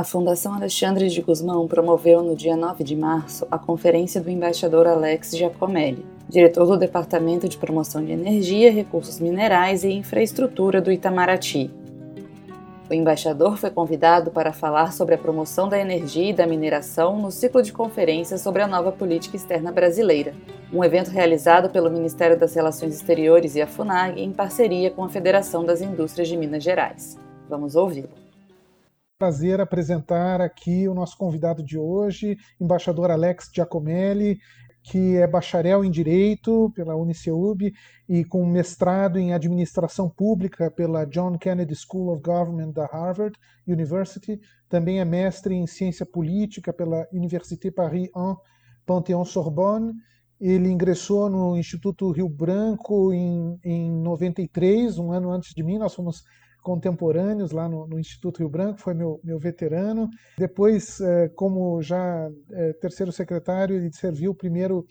A Fundação Alexandre de Guzmão promoveu no dia 9 de março a conferência do embaixador Alex Giacomelli, diretor do Departamento de Promoção de Energia, Recursos Minerais e Infraestrutura do Itamaraty. O embaixador foi convidado para falar sobre a promoção da energia e da mineração no ciclo de conferências sobre a nova política externa brasileira, um evento realizado pelo Ministério das Relações Exteriores e a FUNAG em parceria com a Federação das Indústrias de Minas Gerais. Vamos ouvi-lo prazer apresentar aqui o nosso convidado de hoje, embaixador Alex Giacomelli, que é bacharel em Direito pela Uniceub e com mestrado em Administração Pública pela John Kennedy School of Government da Harvard University. Também é mestre em Ciência Política pela Université Paris 1 Panthéon-Sorbonne. Ele ingressou no Instituto Rio Branco em, em 93, um ano antes de mim. Nós fomos contemporâneos lá no, no, Instituto Rio Branco, foi meu, meu veterano. Depois, é, como já é, terceiro secretário, ele serviu primeiro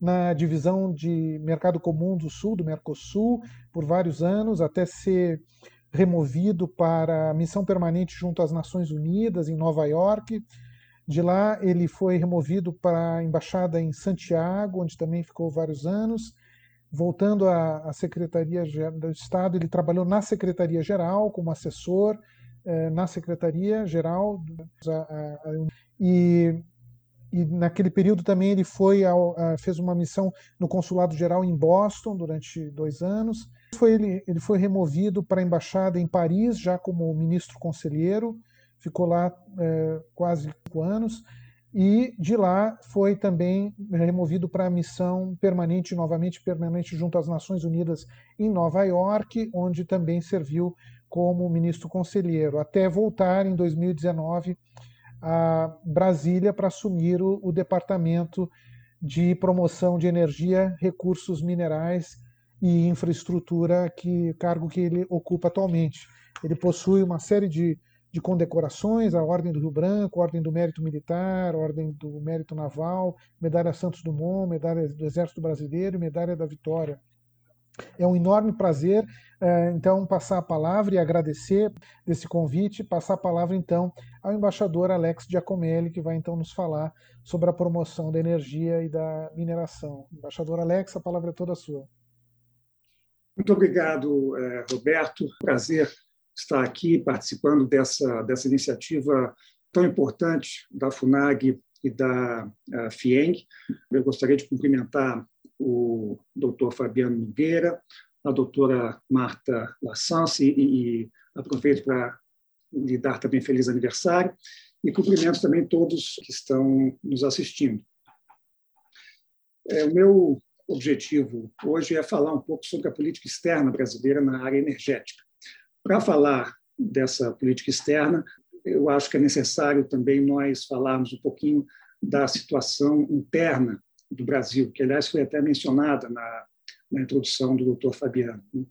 na divisão de Mercado Comum do Sul, do Mercosul, por vários anos, até ser removido para a missão permanente junto às Nações Unidas, em Nova York. De lá, ele foi removido para a embaixada em Santiago, onde também ficou vários anos voltando à, à Secretaria do Estado, ele trabalhou na Secretaria Geral como assessor eh, na Secretaria Geral e, e, naquele período também ele foi ao, a, fez uma missão no Consulado Geral em Boston durante dois anos. Foi, ele, ele foi removido para a embaixada em Paris já como ministro conselheiro, ficou lá eh, quase cinco anos e de lá foi também removido para a missão permanente, novamente permanente, junto às Nações Unidas em Nova York, onde também serviu como ministro conselheiro, até voltar em 2019 a Brasília para assumir o, o Departamento de Promoção de Energia, Recursos Minerais e Infraestrutura, que cargo que ele ocupa atualmente. Ele possui uma série de de condecorações, a Ordem do Rio Branco, Ordem do Mérito Militar, Ordem do Mérito Naval, Medalha Santos Dumont, Medalha do Exército Brasileiro e Medalha da Vitória. É um enorme prazer, eh, então, passar a palavra e agradecer desse convite, passar a palavra, então, ao embaixador Alex Giacomelli, que vai, então, nos falar sobre a promoção da energia e da mineração. Embaixador Alex, a palavra é toda sua. Muito obrigado, eh, Roberto. Prazer estar aqui participando dessa, dessa iniciativa tão importante da FUNAG e da FIENG. Eu gostaria de cumprimentar o doutor Fabiano Nogueira, a doutora Marta Lassance e, e aproveito para lhe dar também feliz aniversário e cumprimento também todos que estão nos assistindo. É, o meu objetivo hoje é falar um pouco sobre a política externa brasileira na área energética. Para falar dessa política externa, eu acho que é necessário também nós falarmos um pouquinho da situação interna do Brasil, que, aliás, foi até mencionada na, na introdução do doutor Fabiano. Né?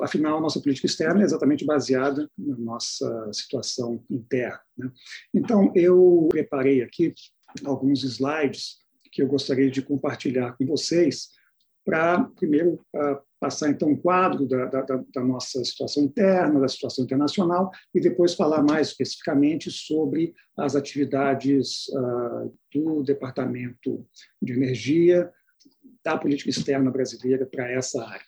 Afinal, nossa política externa é exatamente baseada na nossa situação interna. Né? Então, eu preparei aqui alguns slides que eu gostaria de compartilhar com vocês para, primeiro, passar então um quadro da, da, da, nossa situação interna, da situação internacional, e depois falar mais especificamente sobre as atividades uh, do Departamento de Energia, da política externa brasileira para essa área.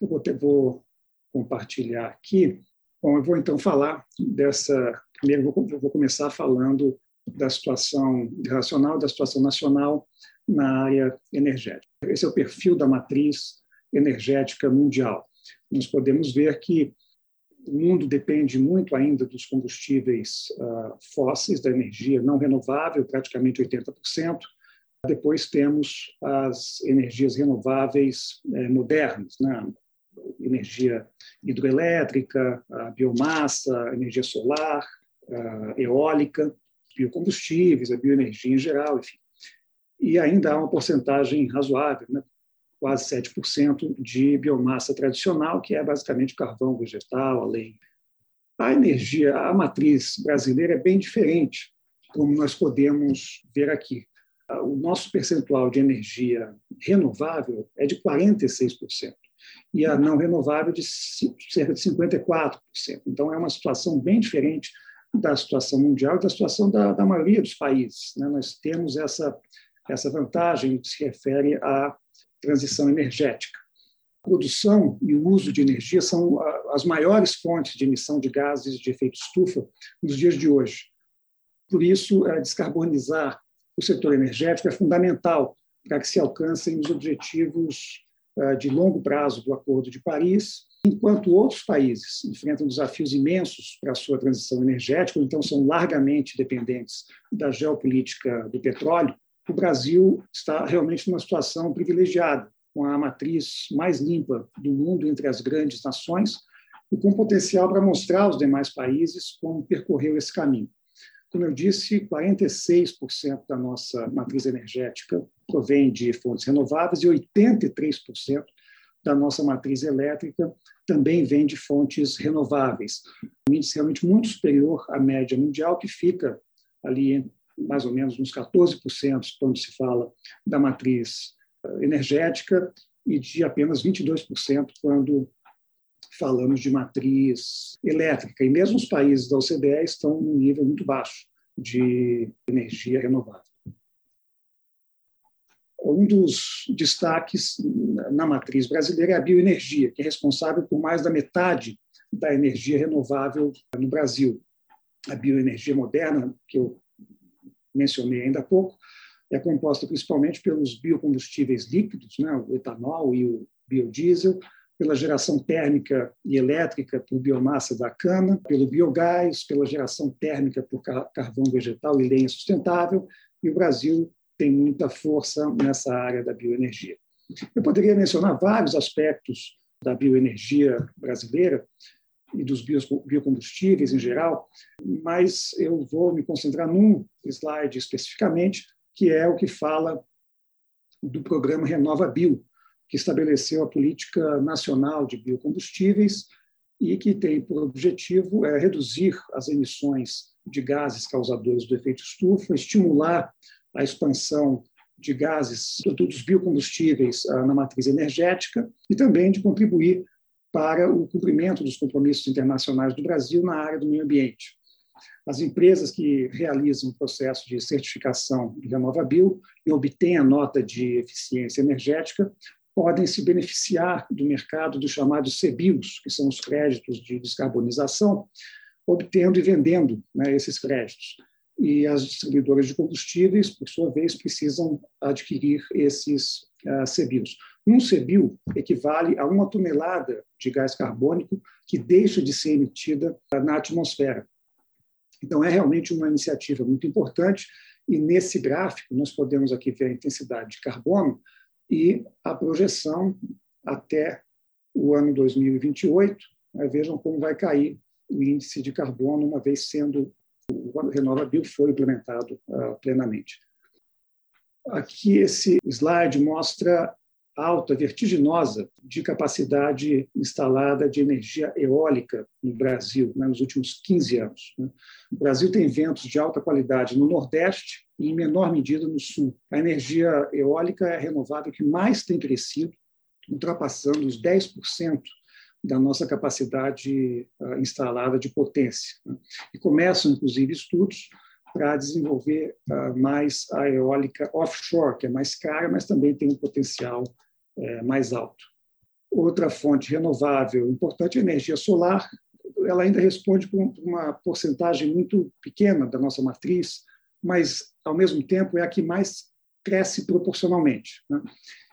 Eu vou, ter, vou compartilhar aqui. Bom, eu vou então falar dessa. Primeiro, vou, vou começar falando da situação internacional, da situação nacional na área energética. Esse é o perfil da matriz energética mundial. Nós podemos ver que o mundo depende muito ainda dos combustíveis uh, fósseis, da energia não renovável, praticamente 80%. Depois temos as energias renováveis eh, modernas, né? energia hidroelétrica, a biomassa, a energia solar, a eólica, biocombustíveis, a bioenergia em geral, enfim. E ainda há uma porcentagem razoável, né? quase 7% de biomassa tradicional, que é basicamente carvão vegetal, a lenha. A energia, a matriz brasileira é bem diferente, como nós podemos ver aqui. O nosso percentual de energia renovável é de 46%, e a não renovável de cerca de 54%. Então, é uma situação bem diferente da situação mundial e da situação da, da maioria dos países. Né? Nós temos essa, essa vantagem se refere à transição energética. A produção e o uso de energia são as maiores fontes de emissão de gases de efeito estufa nos dias de hoje. Por isso, é, descarbonizar o setor energético é fundamental para que se alcancem os objetivos é, de longo prazo do Acordo de Paris Enquanto outros países enfrentam desafios imensos para a sua transição energética, então são largamente dependentes da geopolítica do petróleo, o Brasil está realmente numa situação privilegiada, com a matriz mais limpa do mundo entre as grandes nações e com potencial para mostrar aos demais países como percorreu esse caminho. Como eu disse, 46% da nossa matriz energética provém de fontes renováveis e 83% da nossa matriz elétrica também vem de fontes renováveis. Um índice realmente muito superior à média mundial, que fica ali mais ou menos uns 14% quando se fala da matriz eh, energética e de apenas 22% quando falamos de matriz elétrica. E mesmo os países da OCDE estão num nível muito baixo de energia renovável um dos destaques na matriz brasileira é a bioenergia, que é responsável por mais da metade da energia renovável no Brasil. A bioenergia moderna, que eu mencionei ainda há pouco, é composta principalmente pelos biocombustíveis líquidos, né, o etanol e o biodiesel, pela geração térmica e elétrica por biomassa da cana, pelo biogás, pela geração térmica por carvão vegetal e lenha sustentável, e o Brasil tem muita força nessa área da bioenergia. Eu poderia mencionar vários aspectos da bioenergia brasileira e dos biocombustíveis em geral, mas eu vou me concentrar num slide especificamente, que é o que fala do programa Renova Bio, que estabeleceu a política nacional de biocombustíveis e que tem por objetivo é, reduzir as emissões de gases causadores do efeito estufa, estimular a expansão de gases, dos biocombustíveis ah, na matriz energética e também de contribuir para o cumprimento dos compromissos internacionais do Brasil na área do meio ambiente. As empresas que realizam o processo de certificação de renovável e obtêm a nota de eficiência energética podem se beneficiar do mercado dos chamados CBIOS, que são os créditos de descarbonização, obtendo e vendendo né, esses créditos e as distribuidoras de combustíveis, por sua vez, precisam adquirir esses uh. Um CBIO equivale a uma tonelada de gás carbônico que deixa de ser emitida na atmosfera. Então, é realmente uma iniciativa muito importante, e nesse gráfico nós podemos aqui ver a intensidade de carbono e a projeção até o ano 2028. Né? Vejam como vai cair o índice de carbono, uma vez sendo o Renova Bio foi implementado uh, plenamente. Aqui esse slide mostra alta vertiginosa de capacidade instalada de energia eólica no Brasil né, nos últimos 15 anos. Né. O Brasil tem ventos de alta qualidade no Nordeste e, em menor medida, no Sul. A energia eólica é a renovável que mais tem crescido, ultrapassando os 10% da nossa capacidade uh, instalada de potência. Né? E começam, inclusive, estudos para desenvolver uh, mais a eólica offshore, que é mais cara, mas também tem um potencial uh, mais alto. Outra fonte renovável importante é a energia solar. Ela ainda responde com uma porcentagem muito pequena da nossa matriz, mas, ao mesmo tempo, é a que mais cresce proporcionalmente. Né?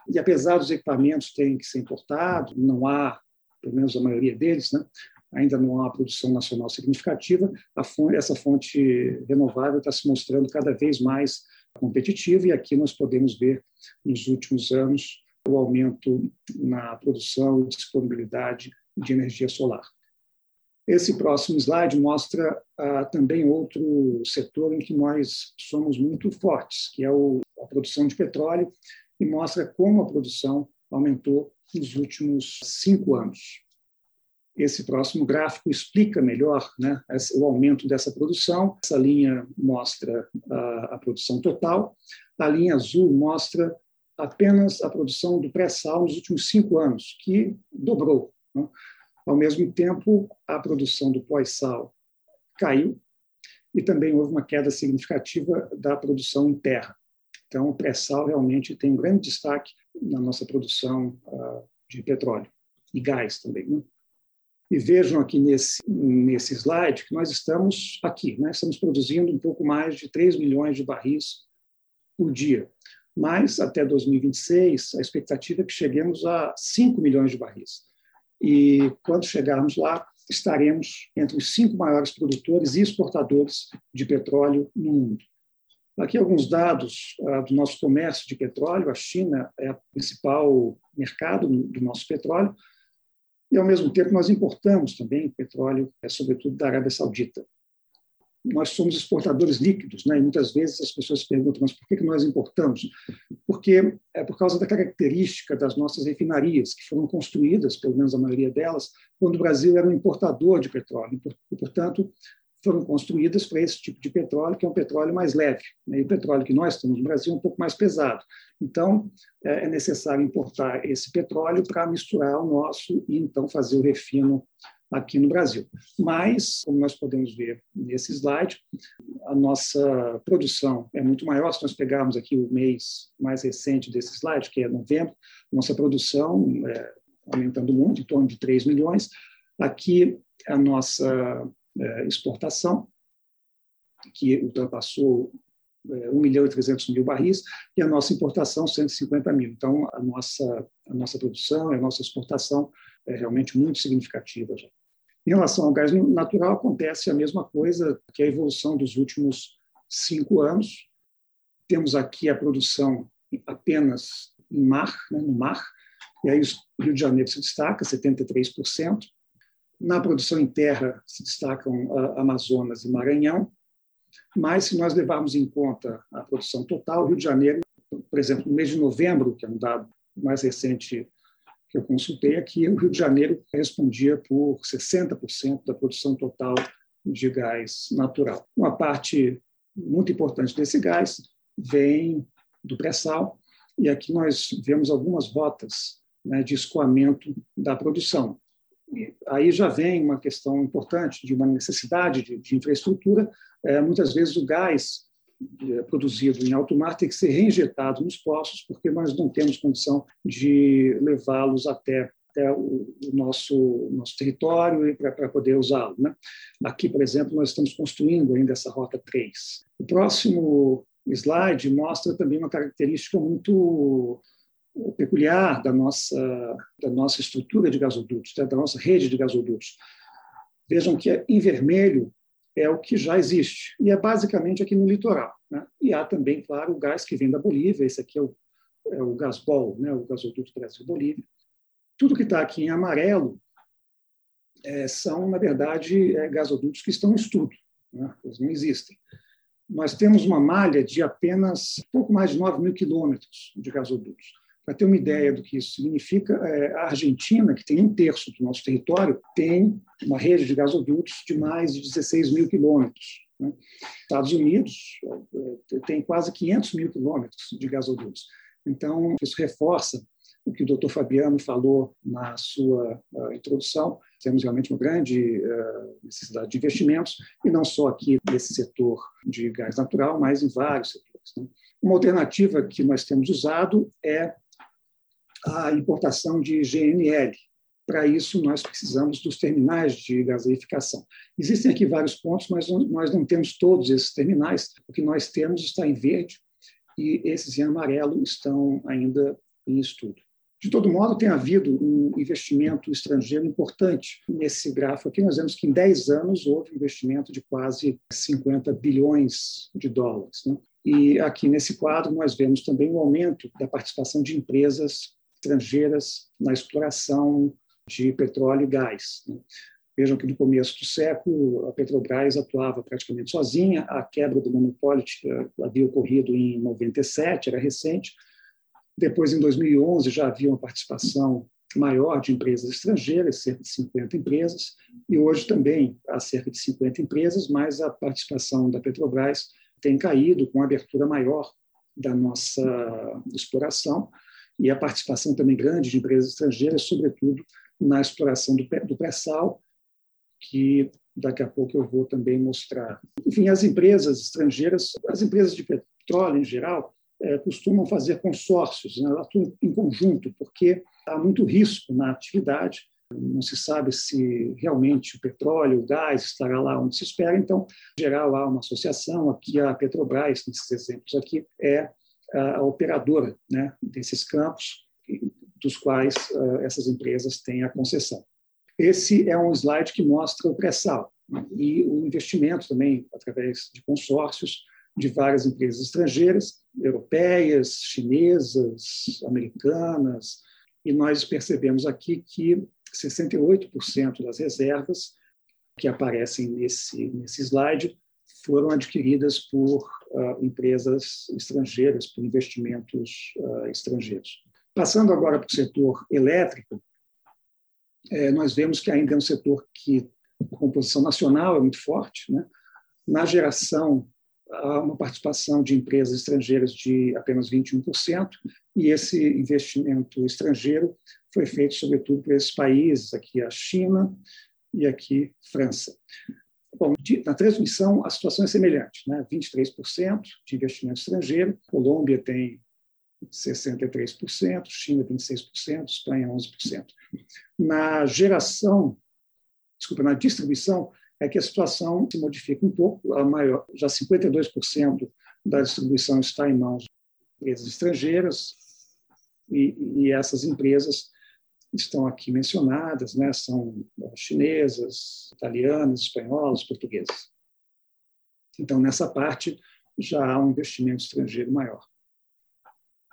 E apesar dos equipamentos terem que ser importados, não há pelo menos a maioria deles, né? ainda não há produção nacional significativa, fonte, essa fonte renovável está se mostrando cada vez mais competitiva, e aqui nós podemos ver, nos últimos anos, o aumento na produção e disponibilidade de energia solar. Esse próximo slide mostra ah, também outro setor em que nós somos muito fortes, que é o, a produção de petróleo, e mostra como a produção aumentou nos últimos cinco anos. Esse próximo gráfico explica melhor né, o aumento dessa produção. Essa linha mostra a, a produção total, a linha azul mostra apenas a produção do pré-sal nos últimos cinco anos, que dobrou. Né? Ao mesmo tempo, a produção do pós-sal caiu e também houve uma queda significativa da produção em terra. Então, o pré-sal realmente tem um grande destaque na nossa produção uh, de petróleo e gás também. Né? E vejam aqui nesse, nesse slide que nós estamos aqui, né? estamos produzindo um pouco mais de 3 milhões de barris por dia. Mas até 2026, a expectativa é que cheguemos a 5 milhões de barris. E quando chegarmos lá, estaremos entre os cinco maiores produtores e exportadores de petróleo no mundo. Aqui alguns dados uh, do nosso comércio de petróleo. A China é o principal mercado do nosso petróleo, e, ao mesmo tempo, nós importamos também petróleo, é, sobretudo da Arábia Saudita. Nós somos exportadores líquidos, né? e muitas vezes as pessoas perguntam, mas por que nós importamos? Porque é por causa da característica das nossas refinarias, que foram construídas, pelo menos a maioria delas, quando o Brasil era um importador de petróleo. E, portanto, foram construídas para esse tipo de petróleo, que é um petróleo mais leve. Né? E o petróleo que nós temos no Brasil é um pouco mais pesado. Então, é, é necessário importar esse petróleo para misturar o nosso e então fazer o refino aqui no Brasil. Mas, como nós podemos ver nesse slide, a nossa produção é muito maior. Se nós pegarmos aqui o mês mais recente desse slide, que é novembro, nossa produção é, aumentando muito, em torno de 3 milhões. Aqui, a nossa é, exportação, que ultrapassou 1 é, milhão e 300 mil barris, e a nossa importação, 150 mil. Então, a nossa, a nossa produção, a nossa exportação é realmente muito significativa já. Em relação ao gás natural, acontece a mesma coisa que a evolução dos últimos cinco anos. Temos aqui a produção apenas em mar, né, no mar, e aí o Rio de Janeiro se destaca, 73%. Na produção em terra se destacam Amazonas e Maranhão, mas se nós levarmos em conta a produção total, o Rio de Janeiro, por exemplo, no mês de novembro, que é um dado mais recente que eu consultei aqui, o Rio de Janeiro respondia por 60% da produção total de gás natural. Uma parte muito importante desse gás vem do pré-sal, e aqui nós vemos algumas rotas né, de escoamento da produção aí já vem uma questão importante de uma necessidade de, de infraestrutura. É, muitas vezes o gás produzido em alto mar tem que ser reinjetado nos poços, porque nós não temos condição de levá-los até, até o, nosso, nosso território para poder usá-lo. Né? Aqui, por exemplo, nós estamos construindo ainda essa Rota 3. O próximo slide mostra também uma característica muito peculiar da nossa, da nossa estrutura de gasodutos, né, da nossa rede de gasodutos. Vejam que em vermelho é o que já existe, e é basicamente aqui no litoral. Né? E há também, claro, o gás que vem da Bolívia, esse aqui é o, é o Gasbol, né? o gasoduto Brasil-Bolívia. Tudo que está aqui em amarelo é, são, na verdade, é, gasodutos que estão em estudo, né? eles não existem. Nós temos uma malha de apenas pouco mais de 9 mil quilômetros de gasodutos. Para ter uma ideia do que isso significa, é, a Argentina, que tem um terço do nosso território, tem uma rede de gasodutos de mais de 16 mil quilômetros. Né? Estados Unidos é, tem quase 500 mil quilômetros de gasodutos. Então, isso reforça o que o doutor Fabiano falou na sua uh, introdução. Temos realmente uma grande uh, necessidade de investimentos, e não só aqui nesse setor de gás natural, mas em vários setores. Né? Uma alternativa que nós temos usado é a importação de GNL. Para isso, nós precisamos dos terminais de gaseificação. Existem aqui vários pontos, mas nós não temos todos esses terminais. O que nós temos está em verde e esses em amarelo estão ainda em estudo. De todo modo, tem havido um investimento estrangeiro importante nesse gráfico aqui. Nós vemos que em 10 anos houve investimento de quase 50 bilhões de dólares. Né? E aqui nesse quadro nós vemos também o aumento da participação de empresas estrangeiras na exploração de petróleo e gás. Né? Vejam que no começo do século a Petrobras atuava praticamente sozinha, a quebra do monopólio havia ocorrido em 97, era recente. Depois, em 2011, já havia uma participação maior de empresas estrangeiras, cerca de 50 empresas, e hoje também há cerca de 50 empresas, mas a participação da Petrobras tem caído com a abertura maior da nossa exploração e a participação também grande de empresas estrangeiras, sobretudo na exploração do pré-sal, que daqui a pouco eu vou também mostrar. Enfim, as empresas estrangeiras, as empresas de petróleo em geral, é, costumam fazer consórcios, né? atuam em conjunto, porque há muito risco na atividade, não se sabe se realmente o petróleo, o gás estará lá onde se espera, então, em geral, há uma associação, aqui a Petrobras, nesses exemplos aqui, é a operadora né, desses campos, dos quais uh, essas empresas têm a concessão. Esse é um slide que mostra o pré-sal né, e o investimento também através de consórcios de várias empresas estrangeiras, europeias, chinesas, americanas, e nós percebemos aqui que 68% das reservas que aparecem nesse, nesse slide foram adquiridas por uh, empresas estrangeiras, por investimentos uh, estrangeiros. Passando agora para o setor elétrico, é, nós vemos que ainda é um setor que a composição nacional é muito forte. Né? Na geração, há uma participação de empresas estrangeiras de apenas 21%, e esse investimento estrangeiro foi feito, sobretudo, por esses países, aqui a China e aqui França. Bom, na transmissão, a situação é semelhante, né? 23% de investimento estrangeiro, Colômbia tem 63%, China 26%, Espanha 11%. Na geração, desculpa, na distribuição, é que a situação se modifica um pouco, a maior, já 52% da distribuição está em mãos de empresas estrangeiras, e, e essas empresas estão aqui mencionadas, né, são chinesas, italianas, espanholas, portuguesas. Então, nessa parte, já há um investimento estrangeiro maior.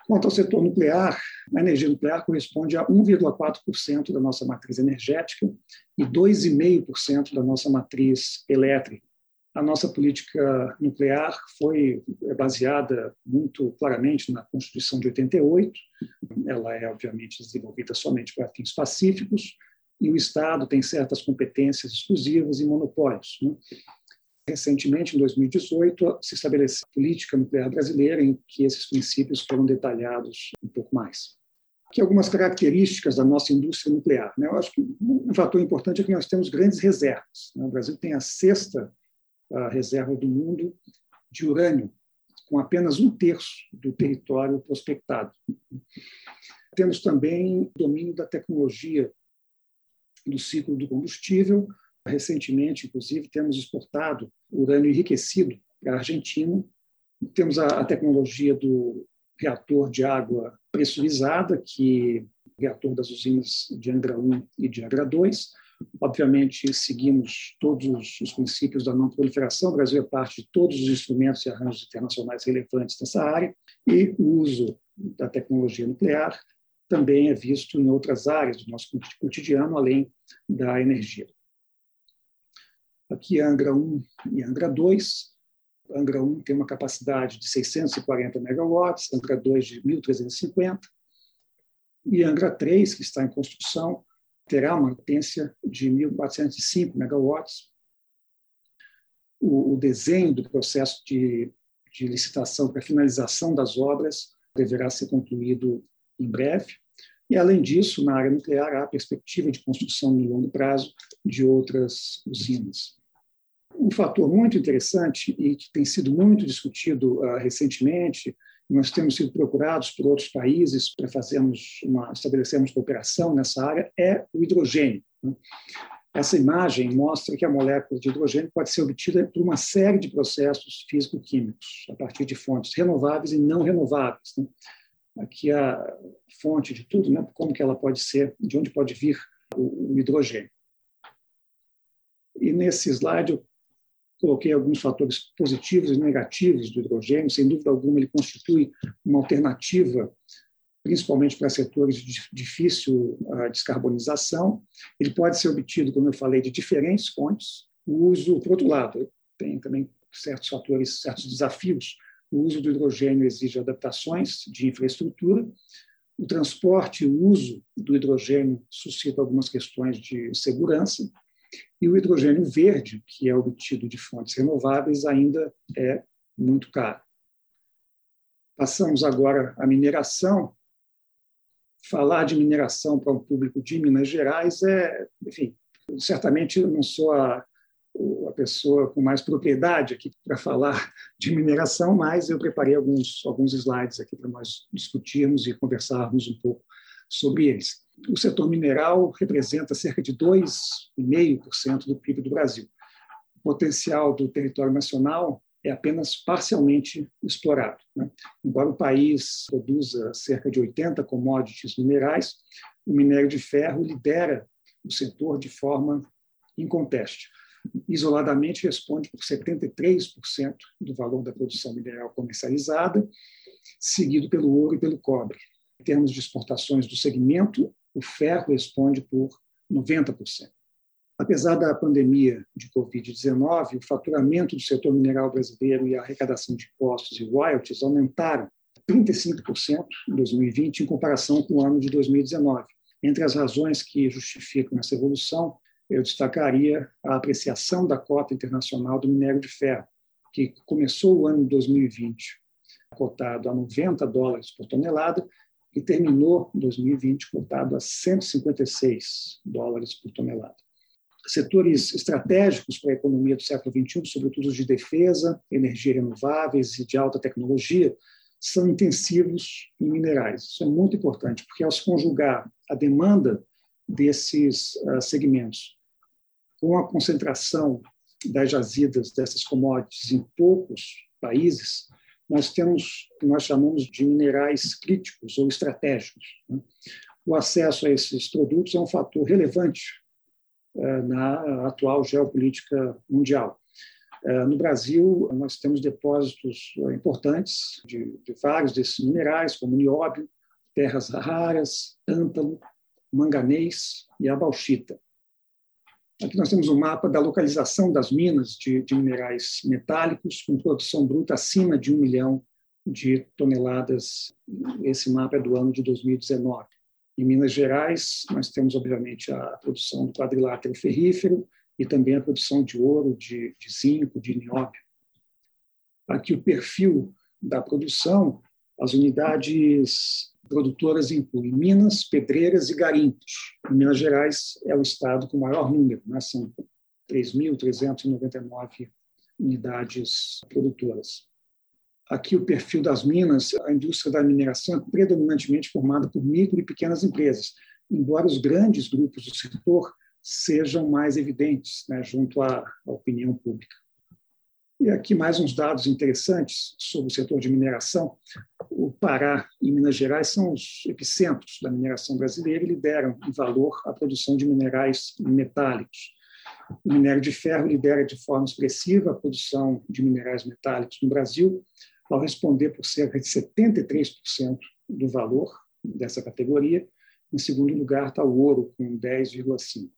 Quanto ao setor nuclear, a energia nuclear corresponde a 1,4% da nossa matriz energética e 2,5% da nossa matriz elétrica. A nossa política nuclear foi baseada muito claramente na Constituição de 88. Ela é, obviamente, desenvolvida somente para fins pacíficos e o Estado tem certas competências exclusivas e monopólios. Né? Recentemente, em 2018, se estabeleceu a política nuclear brasileira, em que esses princípios foram detalhados um pouco mais. Aqui algumas características da nossa indústria nuclear. Né? Eu acho que um fator importante é que nós temos grandes reservas. Né? O Brasil tem a sexta reserva do mundo de urânio, com apenas um terço do território prospectado. Temos também domínio da tecnologia do ciclo do combustível, Recentemente, inclusive, temos exportado urânio enriquecido para a Argentina. Temos a, tecnologia do reator de água pressurizada, que é o reator das usinas de Angra 1 e de Angra 2. Obviamente, seguimos todos os princípios da não proliferação. O Brasil é parte de todos os instrumentos e arranjos internacionais relevantes nessa área. E o uso da tecnologia nuclear também é visto em outras áreas do nosso cotidiano, além da energia. Aqui é Angra 1 e Angra 2. Angra 1 tem uma capacidade de 640 megawatts, Angra 2 de 1.350, e Angra 3, que está em construção, terá uma potência de 1.405 megawatts. O, o, desenho do processo de, de licitação para finalização das obras deverá ser concluído em breve. E, além disso, na área nuclear, há a perspectiva de construção no longo prazo de outras usinas. Um fator muito interessante e que tem sido muito discutido uh, recentemente, nós temos sido procurados por outros países para fazermos uma, estabelecermos cooperação nessa área, é o hidrogênio. Né? Essa imagem mostra que a molécula de hidrogênio pode ser obtida por uma série de processos físico-químicos, a partir de fontes renováveis e não renováveis. Né? aqui a fonte de tudo, né? como que ela pode ser, de onde pode vir o, o hidrogênio. E nesse slide eu coloquei alguns fatores positivos e negativos do hidrogênio. Sem dúvida alguma, ele constitui uma alternativa, principalmente para setores de difícil uh, descarbonização. Ele pode ser obtido, como eu falei, de diferentes fontes. O uso, por outro lado, tem também certos fatores, certos desafios o uso do hidrogênio exige adaptações de infraestrutura. O transporte e o uso do hidrogênio suscita algumas questões de segurança. E o hidrogênio verde, que é obtido de fontes renováveis, ainda é muito caro. Passamos agora à mineração. Falar de mineração para o público de Minas Gerais é, enfim, certamente eu não sou a, a pessoa com mais propriedade aqui para falar de mineração, mas eu preparei alguns, alguns slides aqui para nós discutirmos e conversarmos um pouco sobre eles. O setor mineral representa cerca de 2,5% do PIB do Brasil. O potencial do território nacional é apenas parcialmente explorado. Né? Embora o país produza cerca de 80 commodities minerais, o minério de ferro lidera o setor de forma inconteste. Isoladamente, responde por 73% do valor da produção mineral comercializada, seguido pelo ouro e pelo cobre. Em termos de exportações do segmento, o ferro responde por 90%. Apesar da pandemia de Covid-19, o faturamento do setor mineral brasileiro e a arrecadação de impostos e royalties aumentaram 35% em 2020 em comparação com o ano de 2019. Entre as razões que justificam essa evolução, eu destacaria a apreciação da cota internacional do minério de ferro, que começou o ano de 2020 cotado a 90 dólares por tonelada e terminou 2020 cotado a 156 dólares por tonelada setores estratégicos para a economia do século XXI, sobretudo os de defesa, energia renováveis e de alta tecnologia, são intensivos em minerais. Isso é muito importante, porque ao se conjugar a demanda desses uh, segmentos com a concentração das jazidas dessas commodities em poucos países, nós temos o que nós chamamos de minerais críticos ou estratégicos. Né? O acesso a esses produtos é um fator relevante eh, na atual geopolítica mundial. Eh, no Brasil, nós temos depósitos importantes de, de vários desses minerais, como nióbio, terras raras, tântalo, manganês e a bauxita. Aqui nós temos um mapa da localização das minas de, de, minerais metálicos, com produção bruta acima de um milhão de toneladas. Esse mapa é do ano de 2019. Em Minas Gerais, nós temos, obviamente, a produção do quadrilátero ferrífero e também a produção de ouro, de, de zinco, de nióbio. Aqui o perfil da produção, as unidades produtoras incluem minas, pedreiras e garimpos. Em Minas Gerais é o estado com maior número, né? são 3.399 unidades produtoras. Aqui o perfil das minas, a indústria da mineração é predominantemente formada por micro e pequenas empresas, embora os grandes grupos do setor sejam mais evidentes né, junto à, à opinião pública. E aqui mais uns dados interessantes sobre o setor de mineração. O Pará e Minas Gerais são os epicentros da mineração brasileira e lideram em valor a produção de minerais metálicos. O minério de ferro lidera de forma expressiva a produção de minerais metálicos no Brasil, ao responder por cerca de 73% do valor dessa categoria. Em segundo lugar está o ouro, com 10,5%.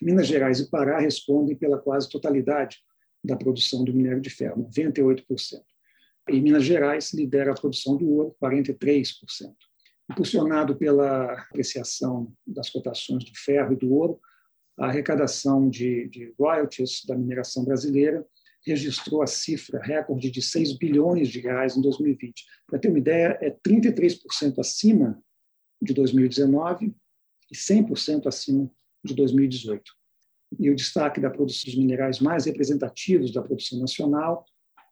Minas Gerais e Pará respondem pela quase totalidade da produção do minério de ferro, 98%. E Minas Gerais lidera a produção do ouro, 43%. Impulsionado pela apreciação das cotações do ferro e do ouro, a arrecadação de, de royalties da mineração brasileira registrou a cifra recorde de 6 bilhões de reais em 2020. Para ter uma ideia, é 33% acima de 2019 e 100% acima de 2018. E o destaque da produção dos minerais mais representativos da produção nacional,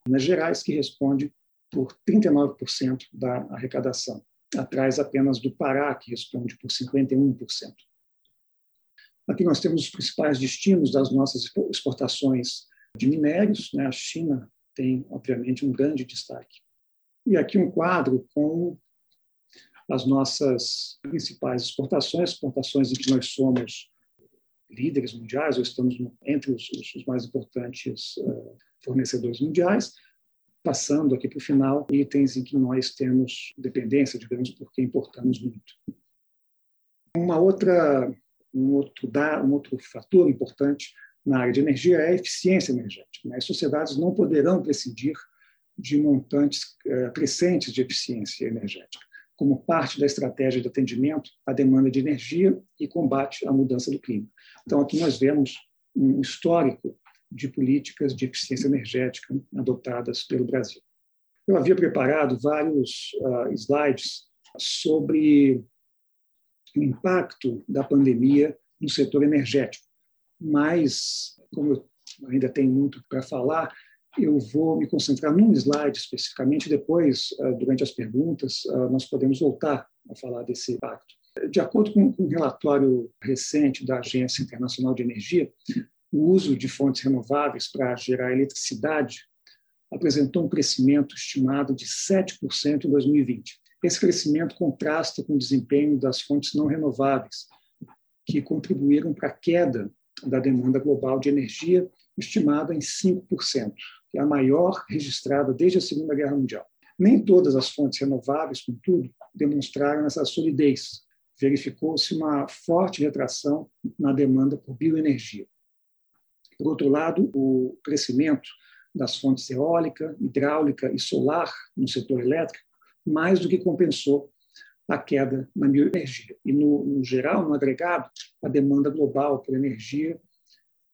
Minas Gerais, que responde por 39% da arrecadação, atrás apenas do Pará, que responde por 51%. Aqui nós temos os principais destinos das nossas exportações de minérios. Né? A China tem, obviamente, um grande destaque. E aqui um quadro com as nossas principais exportações, exportações em que nós somos líderes mundiais, ou estamos entre os, os mais importantes uh, fornecedores mundiais, passando aqui para o final, itens em que nós temos dependência, digamos, porque importamos muito. Uma outra, um, outro, um outro fator importante na área de energia é a eficiência energética. Né? As sociedades não poderão prescindir de montantes uh, crescentes de eficiência energética, como parte da estratégia de atendimento à demanda de energia e combate à mudança do clima. Então, aqui nós vemos um histórico de políticas de eficiência energética adotadas pelo Brasil. Eu havia preparado vários uh, slides sobre o impacto da pandemia no setor energético mas, como eu ainda tem muito para falar, eu vou me concentrar num slide especificamente, depois, ah, durante as perguntas, ah, nós podemos voltar a falar desse impacto. De acordo com um relatório recente da Agência Internacional de Energia, o uso de fontes renováveis para gerar eletricidade apresentou um crescimento estimado de 7% em 2020. Esse crescimento contrasta com o desempenho das fontes não renováveis, que contribuíram para a queda da demanda global de energia, estimada em 5%, que é a maior registrada desde a Segunda Guerra Mundial. Nem todas as fontes renováveis, contudo, demonstraram essa solidez. Verificou-se uma forte retração na demanda por bioenergia. Por outro lado, o crescimento das fontes eólica, hidráulica e solar no setor elétrico mais do que compensou a queda na bioenergia. E, no, no geral, no agregado, a demanda global por energia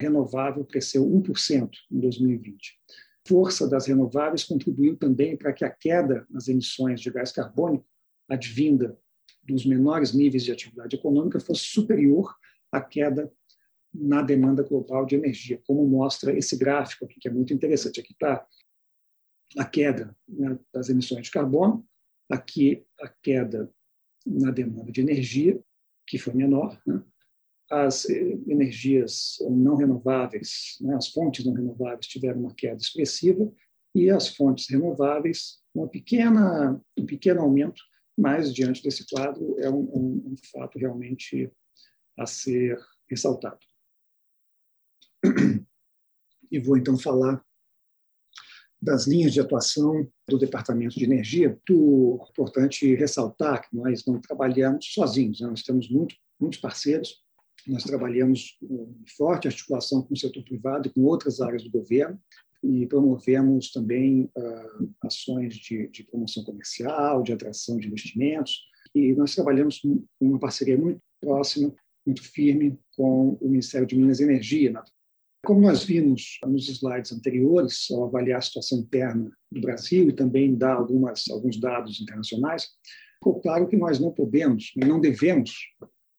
renovável cresceu 1% em 2020. Força das renováveis contribuiu também para que a queda nas emissões de gás carbônico, advinda dos menores níveis de atividade econômica, fosse superior à queda na demanda global de energia, como mostra esse gráfico aqui, que é muito interessante. Aqui está a queda né, das emissões de carbono, aqui a queda na demanda de energia, que foi menor, né? As energias não renováveis, né? as fontes não renováveis tiveram uma queda expressiva e as fontes renováveis uma pequena um pequeno aumento, mas diante desse quadro é um, um, um fato realmente a ser ressaltado. E vou então falar das linhas de atuação do Departamento de Energia. Muito importante ressaltar que nós não trabalhamos sozinhos, né? nós temos muito, muitos parceiros, nós trabalhamos em forte articulação com o setor privado e com outras áreas do governo e promovemos também uh, ações de, de, promoção comercial, de atração de investimentos e nós trabalhamos com uma parceria muito próxima, muito firme com o Ministério de Minas e Energia, como nós vimos nos slides anteriores, ao avaliar a situação interna do Brasil e também dar algumas, alguns dados internacionais, ficou claro que nós não podemos não devemos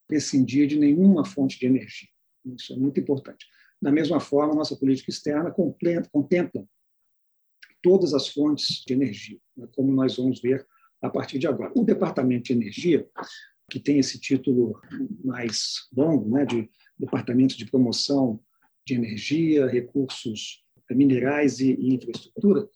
prescindir de nenhuma fonte de energia. Isso é muito importante. Da mesma forma, nossa política externa contempla todas as fontes de energia, né, como nós vamos ver a partir de agora. O Departamento de Energia, que tem esse título mais longo, né, de Departamento de Promoção de energia, recursos minerais e, e infraestrutura,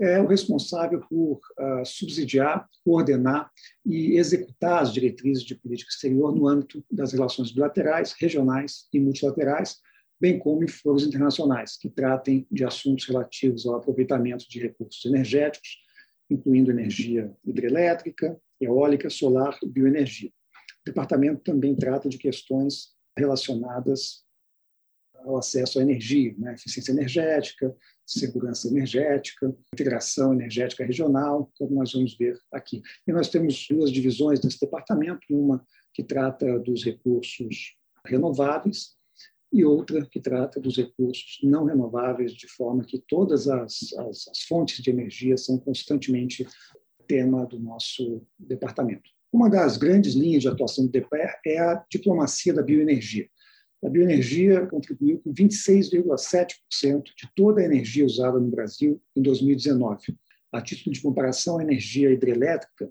é o responsável por uh, subsidiar, coordenar e executar as diretrizes de política exterior no âmbito das relações bilaterais, regionais e multilaterais, bem como em foros internacionais, que tratem de assuntos relativos ao aproveitamento de recursos energéticos, incluindo energia hidrelétrica, eólica, solar e bioenergia. O departamento também trata de questões relacionadas ao acesso à energia, né? eficiência energética, segurança energética, integração energética regional, como nós vamos ver aqui. E nós temos duas divisões desse departamento, uma que trata dos recursos renováveis e outra que trata dos recursos não renováveis, de forma que todas as, as, as fontes de energia são constantemente tema do nosso departamento. Uma das grandes linhas de atuação do DPER é a diplomacia da bioenergia. A bioenergia contribuiu com 26,7% de toda a energia usada no Brasil em 2019. A título de comparação, a energia hidrelétrica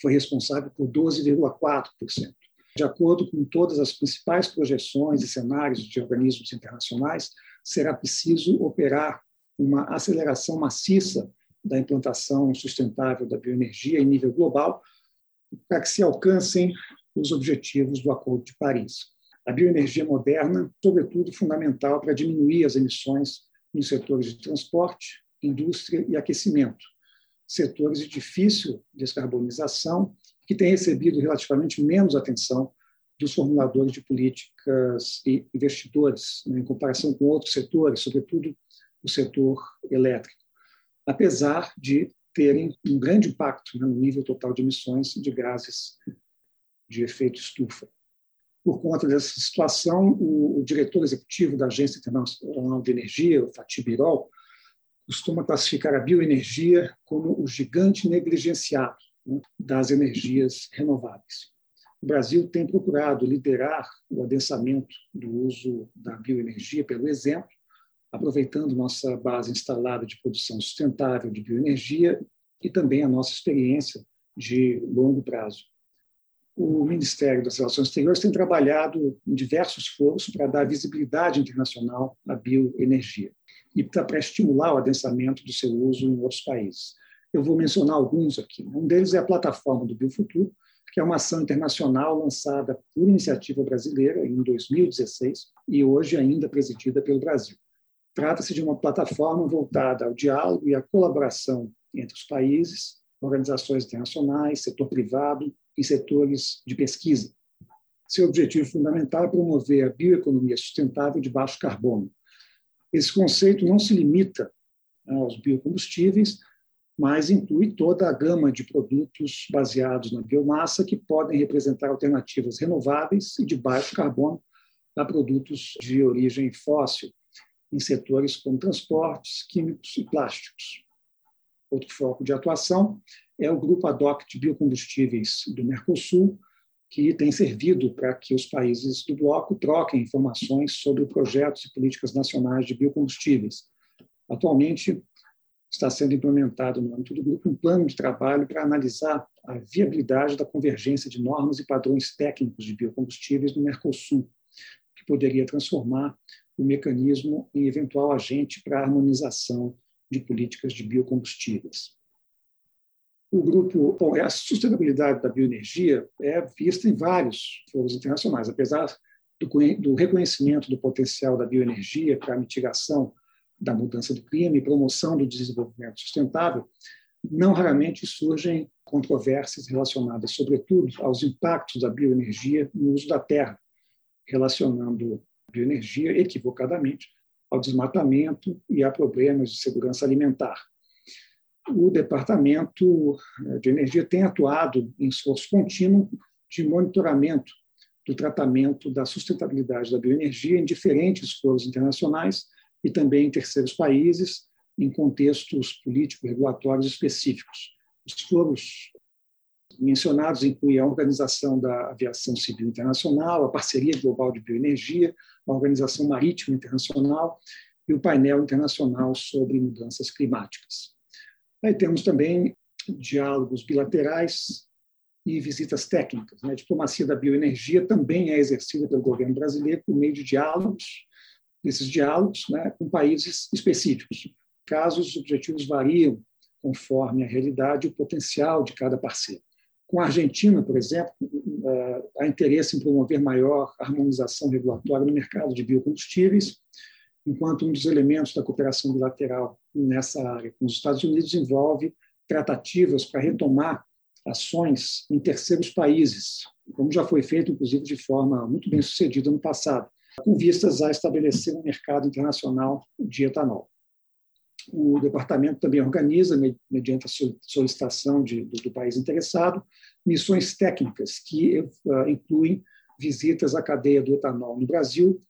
foi responsável por 12,4%. De acordo com todas as principais projeções e cenários de organismos internacionais, será preciso operar uma aceleração maciça da implantação sustentável da bioenergia em nível global para que se alcancem os objetivos do Acordo de Paris a bioenergia moderna, sobretudo fundamental para diminuir as emissões nos setores de transporte, indústria e aquecimento, setores de difícil descarbonização que têm recebido relativamente menos atenção dos formuladores de políticas e investidores, né, em comparação com outros setores, sobretudo o setor elétrico, apesar de terem um grande impacto né, no nível total de emissões de gases de efeito estufa. Por conta dessa situação, o, o diretor executivo da Agência Internacional de Energia, o Fatih Birol, costuma classificar a bioenergia como o gigante negligenciado né, das energias renováveis. O Brasil tem procurado liderar o adensamento do uso da bioenergia pelo exemplo, aproveitando nossa base instalada de produção sustentável de bioenergia e também a nossa experiência de longo prazo. O Ministério das Relações Exteriores tem trabalhado em diversos foros para dar visibilidade internacional à bioenergia e para estimular o adensamento do seu uso em outros países. Eu vou mencionar alguns aqui. Um deles é a plataforma do Biofuturo, que é uma ação internacional lançada por iniciativa brasileira em 2016 e hoje ainda presidida pelo Brasil. Trata-se de uma plataforma voltada ao diálogo e à colaboração entre os países, organizações internacionais, setor privado e setores de pesquisa. Seu objetivo fundamental é promover a bioeconomia sustentável de baixo carbono. Esse conceito não se limita aos biocombustíveis, mas inclui toda a gama de produtos baseados na biomassa que podem representar alternativas renováveis e de baixo carbono a produtos de origem fóssil, em setores como transportes, químicos e plásticos. Outro foco de atuação é o Grupo Ad hoc de Biocombustíveis do Mercosul, que tem servido para que os países do bloco troquem informações sobre projetos e políticas nacionais de biocombustíveis. Atualmente, está sendo implementado no âmbito do grupo um plano de trabalho para analisar a viabilidade da convergência de normas e padrões técnicos de biocombustíveis no Mercosul, que poderia transformar o mecanismo em eventual agente para a harmonização de políticas de biocombustíveis. O grupo, bom, a sustentabilidade da bioenergia é vista em vários foros internacionais, apesar do, do reconhecimento do potencial da bioenergia para a mitigação da mudança do clima e promoção do desenvolvimento sustentável, não raramente surgem controvérsias relacionadas, sobretudo, aos impactos da bioenergia no uso da terra, relacionando bioenergia, equivocadamente, ao desmatamento e a problemas de segurança alimentar. O Departamento de Energia tem atuado em esforço contínuo de monitoramento do tratamento da sustentabilidade da bioenergia em diferentes foros internacionais e também em terceiros países, em contextos políticos regulatórios específicos. Os foros mencionados incluem a Organização da Aviação Civil Internacional, a Parceria Global de Bioenergia, a Organização Marítima Internacional e o Painel Internacional sobre Mudanças Climáticas. Aí temos também diálogos bilaterais e visitas técnicas. Né? A diplomacia da bioenergia também é exercida pelo governo brasileiro por meio de diálogos nesses diálogos né, com países específicos. Caso os objetivos variam conforme a realidade e o potencial de cada parceiro. Com a Argentina, por exemplo, eh, há interesse em promover maior harmonização regulatória no mercado de biocombustíveis, enquanto um dos elementos da cooperação bilateral nessa área com os Estados Unidos envolve tratativas para retomar ações em terceiros países, como já foi feito, inclusive, de forma muito bem sucedida no passado com vistas a estabelecer um mercado internacional de etanol. O departamento também organiza, mediante a solicitação de, do, do, país interessado, missões técnicas que uh, incluem visitas à cadeia do etanol no Brasil,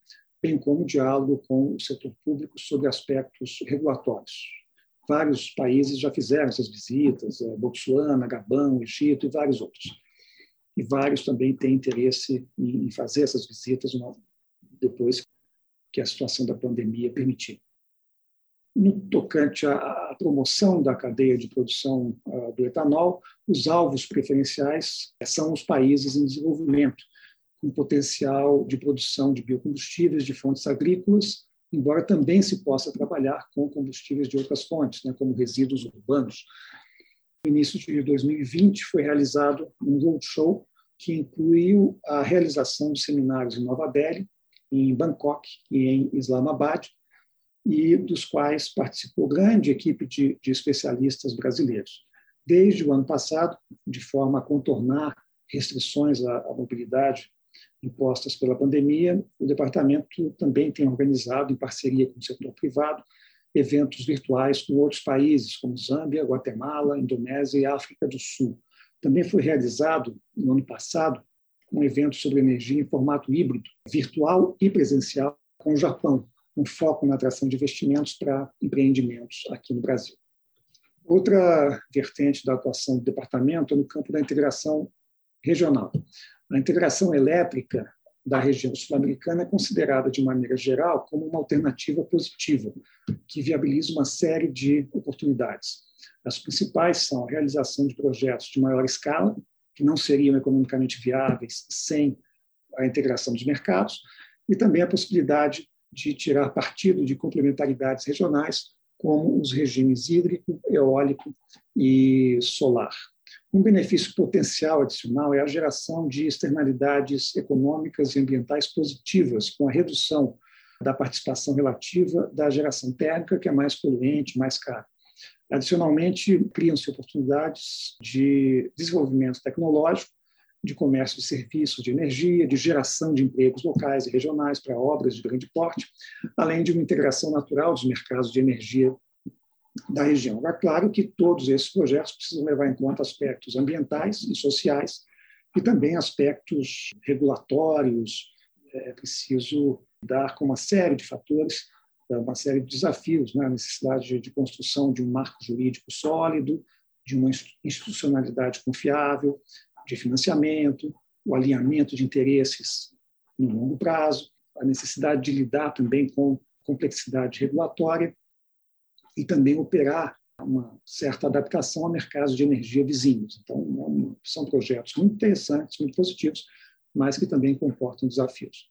bem como diálogo com o setor público sobre aspectos regulatórios. Vários países já fizeram essas visitas, uh, Botsuana, Gabão, Egito e vários outros. E vários também têm interesse em fazer essas visitas depois que a situação da pandemia permitir. No tocante à promoção da cadeia de produção uh, do etanol, os alvos preferenciais são os países em desenvolvimento, com potencial de produção de biocombustíveis de fontes agrícolas, embora também se possa trabalhar com combustíveis de outras fontes, né, como resíduos urbanos. No início de 2020 foi realizado um roadshow que incluiu a realização de seminários em Nova Delhi, em Bangkok e em Islamabad, e dos quais participou grande equipe de, de especialistas brasileiros. Desde o ano passado, de forma a contornar restrições à, à mobilidade impostas pela pandemia, o departamento também tem organizado, em parceria com o setor privado, eventos virtuais com outros países, como Zâmbia, Guatemala, Indonésia e África do Sul. Também foi realizado, no ano passado, um evento sobre energia em formato híbrido, virtual e presencial, com o Japão, com foco na atração de investimentos para empreendimentos aqui no Brasil. Outra vertente da atuação do departamento é no campo da integração regional. A integração elétrica da região sul-americana é considerada, de maneira geral, como uma alternativa positiva, que viabiliza uma série de oportunidades. As principais são a realização de projetos de maior escala, que não seriam economicamente viáveis sem a integração dos mercados, e também a possibilidade de tirar partido de complementaridades regionais, como os regimes hídrico, eólico e solar. Um benefício potencial adicional é a geração de externalidades econômicas e ambientais positivas, com a redução da participação relativa da geração térmica, que é mais poluente, mais cara. Adicionalmente, criam-se oportunidades de desenvolvimento tecnológico, de comércio de serviços de energia, de geração de empregos locais e regionais para obras de grande porte, além de uma integração natural dos mercados de energia da região. É claro que todos esses projetos precisam levar em conta aspectos ambientais e sociais e também aspectos regulatórios. É preciso dar com uma série de fatores, uma série de desafios, né? a necessidade de construção de um marco jurídico sólido, de uma institucionalidade confiável, de financiamento, o alinhamento de interesses no longo prazo, a necessidade de lidar também com complexidade regulatória e também operar uma certa adaptação a mercados de energia vizinhos. Então, são projetos muito interessantes, muito positivos, mas que também comportam desafios.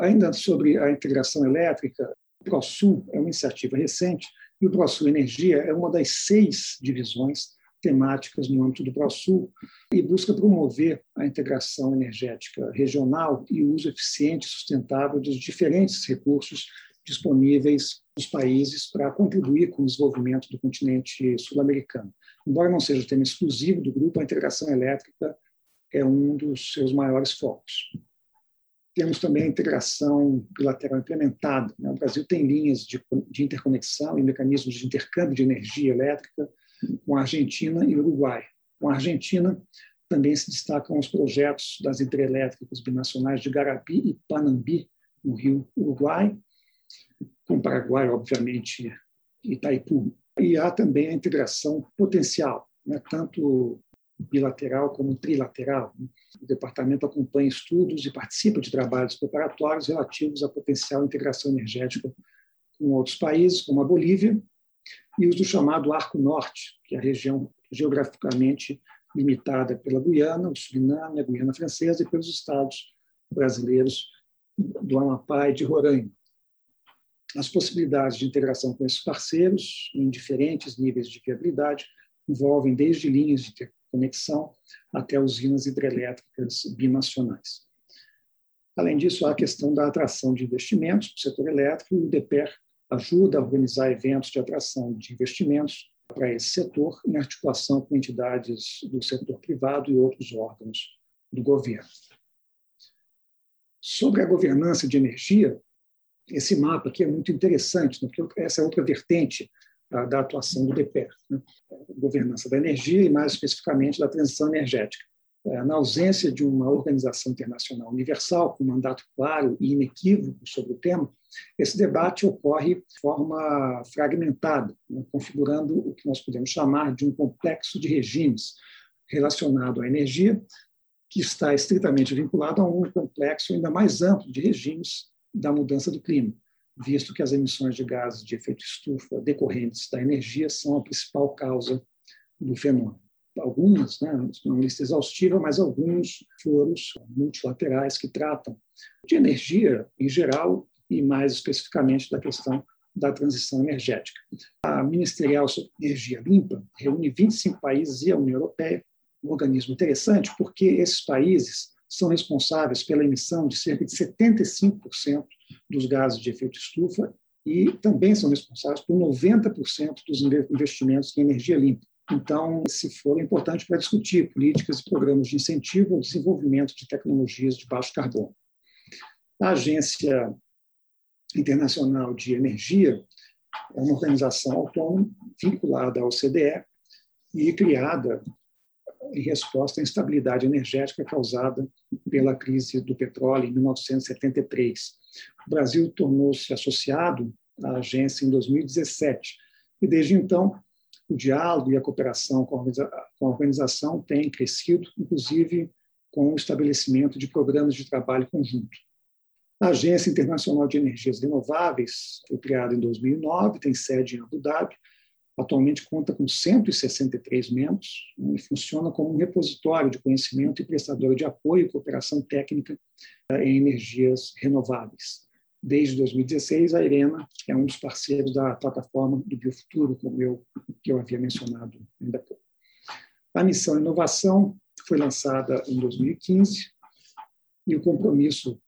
Ainda sobre a integração elétrica, o ProSul é uma iniciativa recente e o ProSul Energia é uma das seis divisões temáticas no âmbito do ProSul e busca promover a integração energética regional e o uso eficiente e sustentável dos diferentes recursos disponíveis nos países para contribuir com o desenvolvimento do continente sul-americano. Embora não seja o tema exclusivo do grupo, a integração elétrica é um dos seus maiores focos. Temos também a integração bilateral implementada. Né? O Brasil tem linhas de, de interconexão e mecanismos de intercâmbio de energia elétrica com a Argentina e Uruguai. Com a Argentina, também se destacam os projetos das hidrelétricas binacionais de Garapi e Panambi, no Rio Uruguai, com Paraguai, obviamente, Itaipu. E há também a integração potencial, né, tanto bilateral como trilateral. O departamento acompanha estudos e participa de trabalhos preparatórios relativos à potencial integração energética com outros países, como a Bolívia, e os do chamado Arco Norte, que é a região geograficamente limitada pela Guiana, o Suriname, a Guiana Francesa e pelos estados brasileiros do Amapá e de Roraima as possibilidades de integração com esses parceiros, em diferentes níveis de viabilidade, envolvem desde linhas de interconexão até usinas hidrelétricas binacionais. Além disso, há a questão da atração de investimentos para o setor elétrico e o DEPER ajuda a organizar eventos de atração de investimentos para esse setor em articulação com entidades do setor privado e outros órgãos do governo. Sobre a governança de energia, esse mapa aqui é muito interessante, né, porque essa é outra vertente da, da atuação do DPER, né, governança da energia e, mais especificamente, da transição energética. É, na ausência de uma organização internacional universal, com mandato claro e inequívoco sobre o tema, esse debate ocorre de forma fragmentada, né, configurando o que nós podemos chamar de um complexo de regimes relacionado à energia, que está estritamente vinculado a um complexo ainda mais amplo de regimes da mudança do clima, visto que as emissões de gases de efeito estufa decorrentes da energia são a principal causa do fenômeno. Algumas, né, uma lista exaustiva, mas alguns foros multilaterais que tratam de energia em geral e mais especificamente da questão da transição energética. A Ministerial sobre Energia Limpa reúne 25 países e a União Europeia, um organismo interessante porque esses países são responsáveis pela emissão de cerca de 75% dos gases de efeito estufa e também são responsáveis por 90% dos investimentos em energia limpa. Então, esse foro é importante para discutir políticas e programas de incentivo ao desenvolvimento de tecnologias de baixo carbono. A Agência Internacional de Energia é uma organização autônoma vinculada ao CDE e criada em resposta à instabilidade energética causada pela crise do petróleo em 1973. O Brasil tornou-se associado à agência em 2017 e, desde então, o diálogo e a cooperação com a organização têm crescido, inclusive com o estabelecimento de programas de trabalho conjunto. A Agência Internacional de Energias Renováveis foi criada em 2009, tem sede em Abu Dhabi, atualmente conta com 163 membros né, e funciona como um repositório de conhecimento e prestador de apoio e cooperação técnica eh, em energias renováveis. Desde 2016, a IRENA é um dos parceiros da plataforma do Biofuturo, como eu, que eu havia mencionado ainda pouco. A missão Inovação foi lançada em 2015 e o compromisso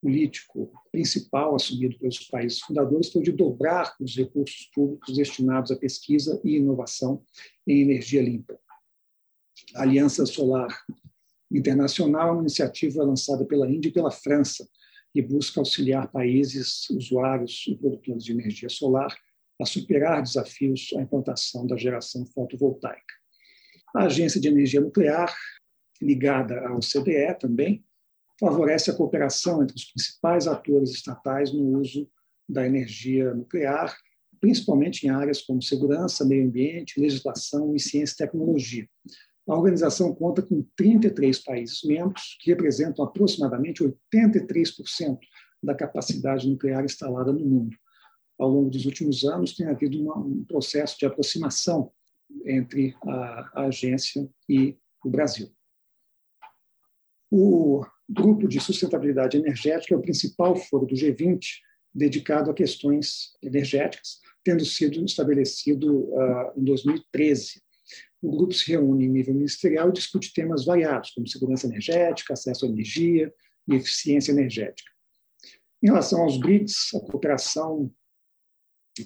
político principal assumido pelos países fundadores foi de dobrar os recursos públicos destinados à pesquisa e inovação em energia limpa. A Aliança Solar Internacional é uma iniciativa lançada pela Índia e pela França, que busca auxiliar países usuários e produtores de energia solar a superar desafios à implantação da geração fotovoltaica. A Agência de Energia Nuclear, ligada ao CDE também, favorece a cooperação entre os principais atores estatais no uso da energia nuclear, principalmente em áreas como segurança, meio ambiente, legislação e ciência e tecnologia. A organização conta com 33 países membros, que representam aproximadamente 83% da capacidade nuclear instalada no mundo. Ao longo dos últimos anos, tem havido um processo de aproximação entre a, a agência e o Brasil. O Grupo de Sustentabilidade Energética é o principal foro do G20 dedicado a questões energéticas, tendo sido estabelecido uh, em 2013. O grupo se reúne em nível ministerial e discute temas variados, como segurança energética, acesso à energia e eficiência energética. Em relação aos BRICS, a cooperação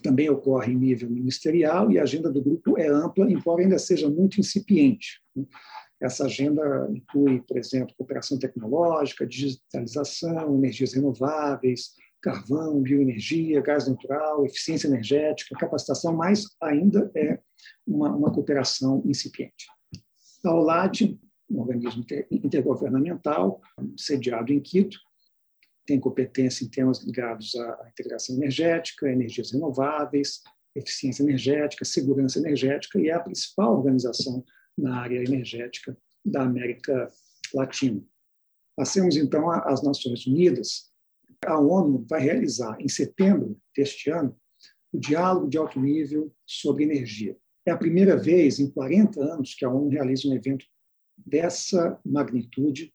também ocorre em nível ministerial e a agenda do grupo é ampla, embora ainda seja muito incipiente. Essa agenda inclui, por exemplo, cooperação tecnológica, digitalização, energias renováveis, carvão, bioenergia, gás natural, eficiência energética, capacitação, mas ainda é uma, uma cooperação incipiente. A OLAD, um organismo intergovernamental, sediado em Quito, tem competência em temas ligados à integração energética, energias renováveis, eficiência energética, segurança energética e é a principal organização na área energética da América Latina. Passemos então às Nações Unidas. A ONU vai realizar em setembro deste ano o diálogo de alto nível sobre energia. É a primeira vez em 40 anos que a ONU realiza um evento dessa magnitude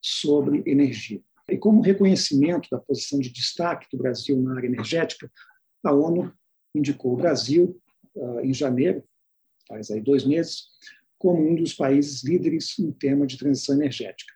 sobre energia. E como reconhecimento da posição de destaque do Brasil na área energética, a ONU indicou o Brasil, ah, em janeiro, faz aí dois meses, como um dos países líderes no tema de transição energética.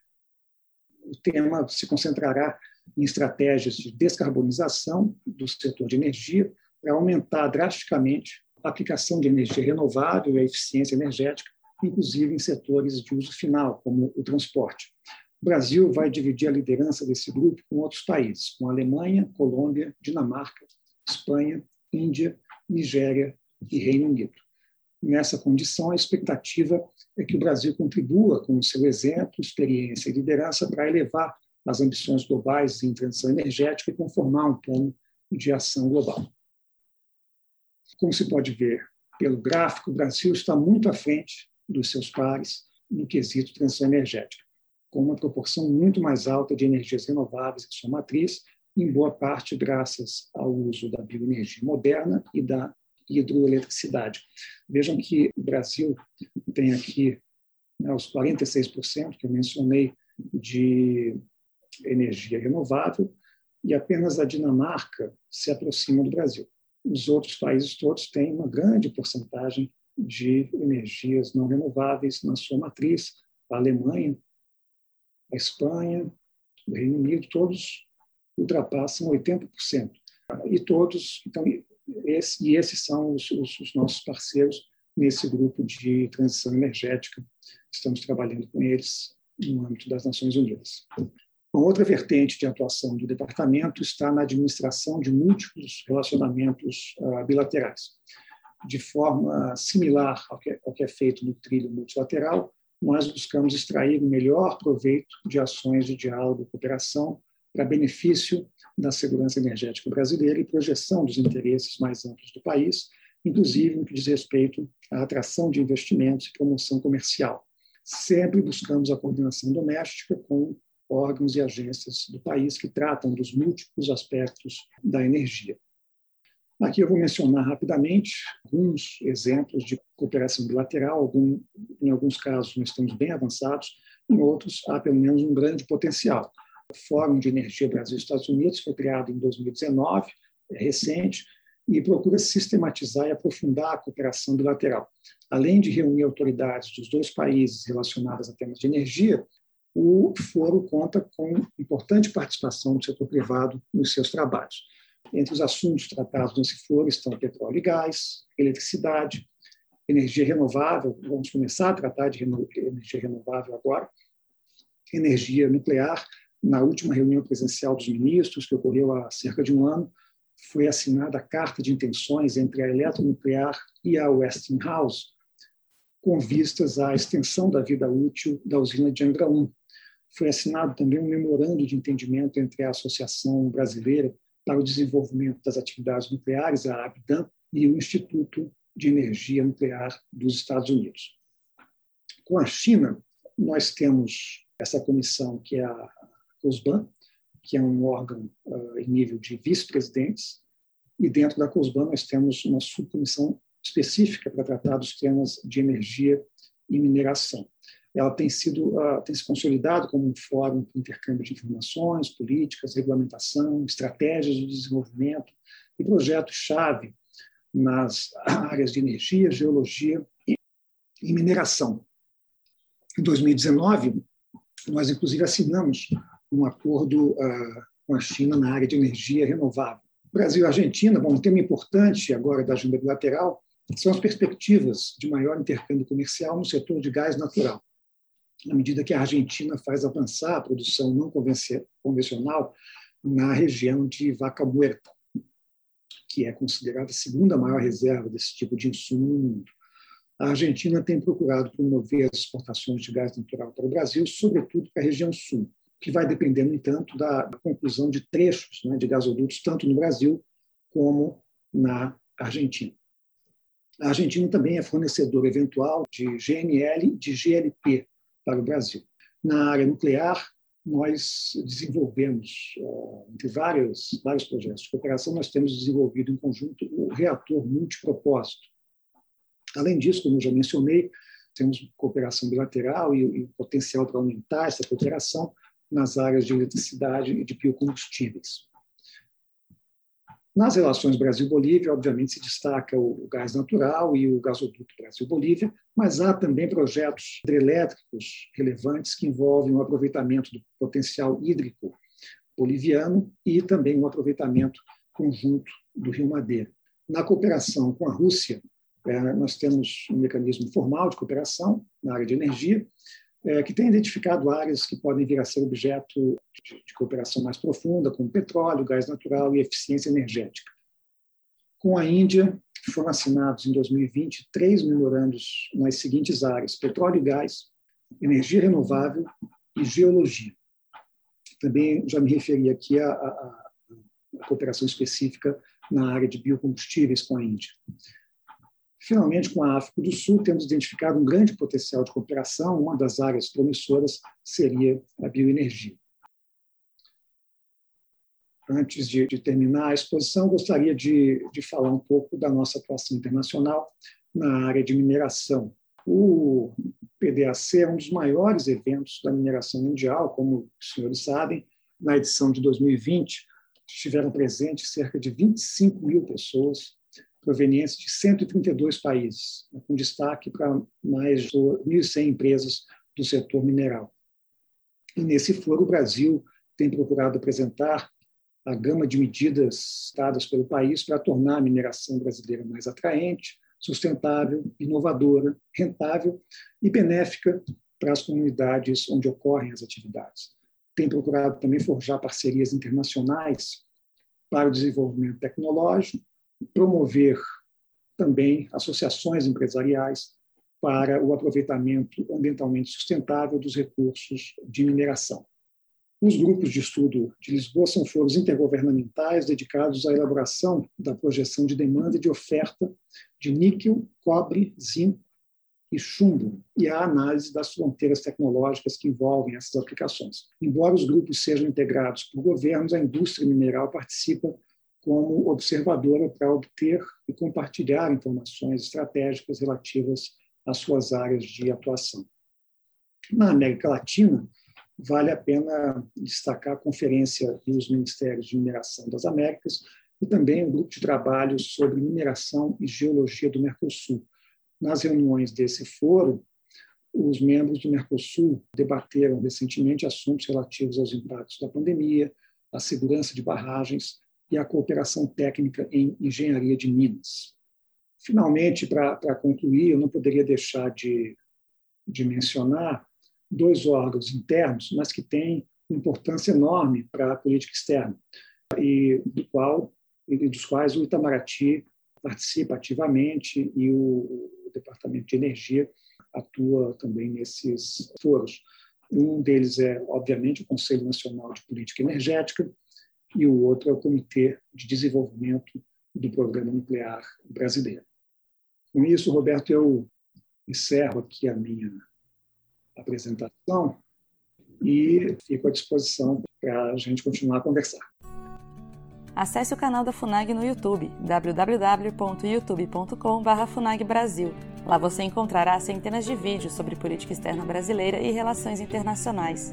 O tema se concentrará em estratégias de descarbonização do setor de energia para aumentar drasticamente a aplicação de energia renovável e a eficiência energética, inclusive em setores de uso final, como o transporte. O Brasil vai dividir a liderança desse grupo com outros países, com Alemanha, Colômbia, Dinamarca, Espanha, Índia, Nigéria e Reino Unido. Nessa condição, a expectativa é que o Brasil contribua com o seu exemplo, experiência e liderança para elevar as ambições globais em transição energética e conformar um plano de ação global. Como se pode ver pelo gráfico, o Brasil está muito à frente dos seus pares no quesito transição energética, com uma proporção muito mais alta de energias renováveis em sua matriz, em boa parte graças ao uso da bioenergia moderna e da hidroeletricidade. Vejam que o Brasil tem aqui né, os 46% que eu mencionei de energia renovável e apenas a Dinamarca se aproxima do Brasil. Os outros países todos têm uma grande porcentagem de energias não renováveis na sua matriz. A Alemanha, a Espanha, o Reino Unido, todos ultrapassam 80%. E todos, então, esse, e esses são os, os, os nossos parceiros nesse grupo de transição energética. Estamos trabalhando com eles no âmbito das Nações Unidas. Uma outra vertente de atuação do departamento está na administração de múltiplos relacionamentos uh, bilaterais. De forma similar ao que, ao que é feito no trilho multilateral, nós buscamos extrair o melhor proveito de ações de diálogo e cooperação para benefício da segurança energética brasileira e projeção dos interesses mais amplos do país, inclusive no que diz respeito à atração de investimentos e promoção comercial. sempre buscamos a coordenação doméstica com órgãos e agências do país que tratam dos múltiplos aspectos da energia. Aqui eu vou mencionar rapidamente alguns exemplos de cooperação bilateral. Algum, em alguns casos, nós estamos bem avançados, em outros, há pelo menos um grande potencial. Fórum de Energia Brasil-Estados Unidos foi criado em 2019, é recente, e procura sistematizar e aprofundar a cooperação bilateral. Além de reunir autoridades dos dois países relacionadas a temas de energia, o foro conta com importante participação do setor privado nos seus trabalhos. Entre os assuntos tratados nesse foro estão petróleo e gás, eletricidade, energia renovável, vamos começar a tratar de energia renovável agora, energia nuclear. Na última reunião presencial dos ministros, que ocorreu há cerca de um ano, foi assinada a carta de intenções entre a Eletronuclear e a Westinghouse, com vistas à extensão da vida útil da usina de Angra 1. Foi assinado também um memorando de entendimento entre a Associação Brasileira para o Desenvolvimento das Atividades Nucleares, a ABDAN, e o Instituto de Energia Nuclear dos Estados Unidos. Com a China, nós temos essa comissão que é a COSBAN, que é um órgão uh, em nível de vice-presidentes, e dentro da COSBAN nós temos uma subcomissão específica para tratar dos temas de energia e mineração. Ela tem sido uh, tem se consolidado como um fórum de intercâmbio de informações, políticas, regulamentação, estratégias de desenvolvimento e projetos-chave nas áreas de energia, geologia e, e mineração. Em 2019, nós inclusive assinamos um acordo uh, com a China na área de energia renovável. Brasil e Argentina, bom, um tema importante agora da agenda bilateral são as perspectivas de maior intercâmbio comercial no setor de gás natural. À medida que a Argentina faz avançar a produção não convencional na região de Vaca Muerta, que é considerada a segunda maior reserva desse tipo de insumo no mundo. A Argentina tem procurado promover as exportações de gás natural para o Brasil, sobretudo para a região sul que vai depender, no entanto, da, conclusão de trechos né, de gasodutos, tanto no Brasil como na Argentina. A Argentina também é fornecedor eventual de GNL e de GLP para o Brasil. Na área nuclear, nós desenvolvemos, entre vários, vários projetos de cooperação, nós temos desenvolvido em conjunto o reator multipropósito. Além disso, como eu já mencionei, temos cooperação bilateral e, e potencial para aumentar essa cooperação nas áreas de eletricidade e de biocombustíveis. Nas relações Brasil-Bolívia, obviamente, se destaca o gás natural e o gasoduto Brasil-Bolívia, mas há também projetos hidrelétricos relevantes que envolvem o aproveitamento do potencial hídrico boliviano e também o aproveitamento conjunto do Rio Madeira. Na cooperação com a Rússia, eh, nós temos um mecanismo formal de cooperação na área de energia, é, que tem identificado áreas que podem vir a ser objeto de, de cooperação mais profunda, como petróleo, gás natural e eficiência energética. Com a Índia, foram assinados em 2020 três memorandos nas seguintes áreas: petróleo e gás, energia renovável e geologia. Também já me referi aqui à, à, à cooperação específica na área de biocombustíveis com a Índia. Finalmente, com a África do Sul, temos identificado um grande potencial de cooperação. Uma das áreas promissoras seria a bioenergia. Antes de, de terminar a exposição, gostaria de, de falar um pouco da nossa atuação internacional na área de mineração. O PDAC é um dos maiores eventos da mineração mundial, como os senhores sabem. Na edição de 2020, estiveram presentes cerca de 25 mil pessoas provenientes de 132 países, com destaque para mais de 1.100 empresas do setor mineral. E nesse foro, o Brasil tem procurado apresentar a gama de medidas dadas pelo país para tornar a mineração brasileira mais atraente, sustentável, inovadora, rentável e benéfica para as comunidades onde ocorrem as atividades. Tem procurado também forjar parcerias internacionais para o desenvolvimento tecnológico promover também associações empresariais para o aproveitamento ambientalmente sustentável dos recursos de mineração. Os grupos de estudo de Lisboa são foros intergovernamentais dedicados à elaboração da projeção de demanda e de oferta de níquel, cobre, zinco e chumbo e a análise das fronteiras tecnológicas que envolvem essas aplicações. Embora os grupos sejam integrados por governos, a indústria mineral participa como observadora para obter e compartilhar informações estratégicas relativas às suas áreas de atuação. Na América Latina, vale a pena destacar a Conferência dos Ministérios de Mineração das Américas e também o um grupo de trabalho sobre mineração e geologia do Mercosul, nas reuniões desse foro, os membros do Mercosul debateram recentemente assuntos relativos aos impactos da pandemia, à segurança de barragens e à cooperação técnica em engenharia de minas. Finalmente, para concluir, eu não poderia deixar de, de mencionar dois órgãos internos, mas que têm importância enorme para a política externa, e do qual e dos quais o Itamaraty participa ativamente e o Departamento de Energia atua também nesses foros. Um deles é, obviamente, o Conselho Nacional de Política Energética e o outro é o Comitê de Desenvolvimento do Programa Nuclear Brasileiro. Com isso, Roberto, eu encerro aqui a minha apresentação e fico à disposição para a gente continuar a conversar. Acesse o canal da FUNAG no YouTube, www.youtube.com.br FUNAGBrasil. Lá você encontrará centenas de vídeos sobre política externa brasileira e relações internacionais.